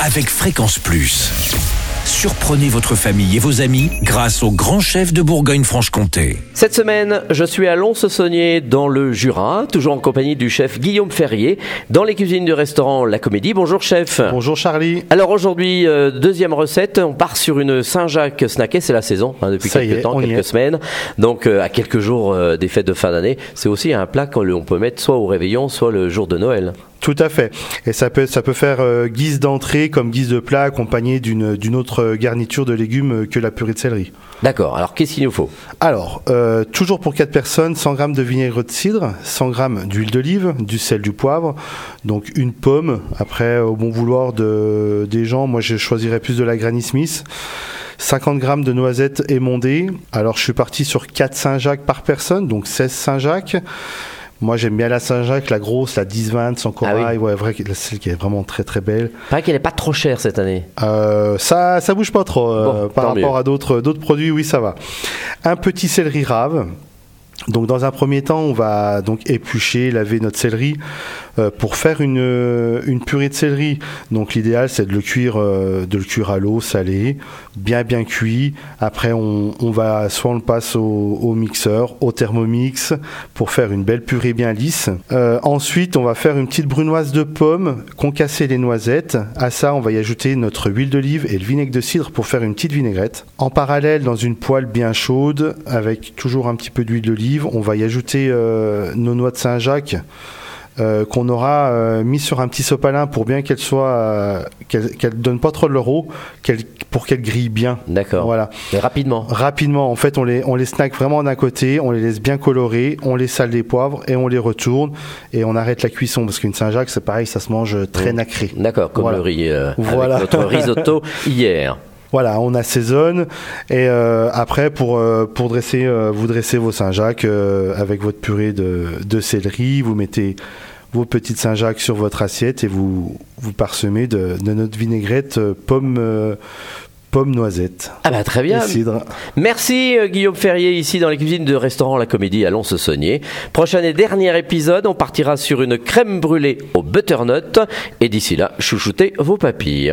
avec Fréquence Plus. Surprenez votre famille et vos amis grâce au grand chef de Bourgogne-Franche-Comté. Cette semaine, je suis à Lons-Saunier dans le Jura, toujours en compagnie du chef Guillaume Ferrier, dans les cuisines du restaurant La Comédie. Bonjour chef. Bonjour Charlie. Alors aujourd'hui, euh, deuxième recette, on part sur une Saint-Jacques snackée, c'est la saison hein, depuis Ça quelques est, temps, quelques semaines. Donc euh, à quelques jours euh, des fêtes de fin d'année, c'est aussi un plat qu'on peut mettre soit au réveillon, soit le jour de Noël. Tout à fait. Et ça peut, ça peut faire euh, guise d'entrée comme guise de plat accompagné d'une, d'une autre garniture de légumes euh, que la purée de céleri. D'accord, alors qu'est-ce qu'il nous faut? Alors, euh, toujours pour 4 personnes, 100 g de vinaigre de cidre, 100 g d'huile d'olive, du sel, du poivre, donc une pomme. Après, au bon vouloir de, des gens, moi je choisirais plus de la Granny Smith. 50 g de noisettes émondées. Alors, je suis parti sur 4 Saint-Jacques par personne, donc 16 Saint-Jacques. Moi, j'aime bien la Saint-Jacques, la grosse, la 10-20 sans corail. Ah oui. Ouais, vrai, celle qui est vraiment très très belle. Paraît qu'elle n'est pas trop chère cette année. Euh, ça, ça bouge pas trop euh, Bon, par rapport mieux. à d'autres d'autres produits. Oui, ça va. Un petit céleri rave. Donc, dans un premier temps, on va donc éplucher, laver notre céleri euh, pour faire une, euh, une purée de céleri. Donc, l'idéal, c'est de le cuire, euh, de le cuire à l'eau salée, bien bien cuit. Après, on, va soit on le passe au, mixeur, au thermomix pour faire une belle purée bien lisse. Ensuite, on va faire une petite brunoise de pommes, concasser les noisettes. À ça, on va y ajouter notre huile d'olive et le vinaigre de cidre pour faire une petite vinaigrette. En parallèle, dans une poêle bien chaude, avec toujours un petit peu d'huile d'olive, on va y ajouter nos noix de Saint-Jacques. Euh, qu'on aura euh, mis sur un petit sopalin pour bien qu'elle soit euh, qu'elle qu'elle donne pas trop de l'euro qu'elle pour qu'elle grille bien D'accord. voilà Mais rapidement. Rapidement, en fait, on les, on les snack vraiment d'un côté, on les laisse bien colorer, on les sale des poivres et on les retourne et on arrête la cuisson parce qu'une Saint-Jacques, c'est pareil, ça se mange très nacré. D'accord, comme Voilà. le riz euh, Voilà. avec notre risotto hier. Voilà, on assaisonne et euh, après pour euh, pour dresser euh, vous dressez vos Saint-Jacques avec votre purée de, de céleri, vous mettez vos petites Saint-Jacques sur votre assiette et vous vous parsemez de, de notre vinaigrette pomme euh, pomme noisette Ah bah très bien. Merci euh, Guillaume Ferrier ici dans les cuisines de restaurant La Comédie à Lons-Saunier. Prochain et dernier épisode, on partira sur une crème brûlée au butternut et d'ici là, chouchoutez vos papilles.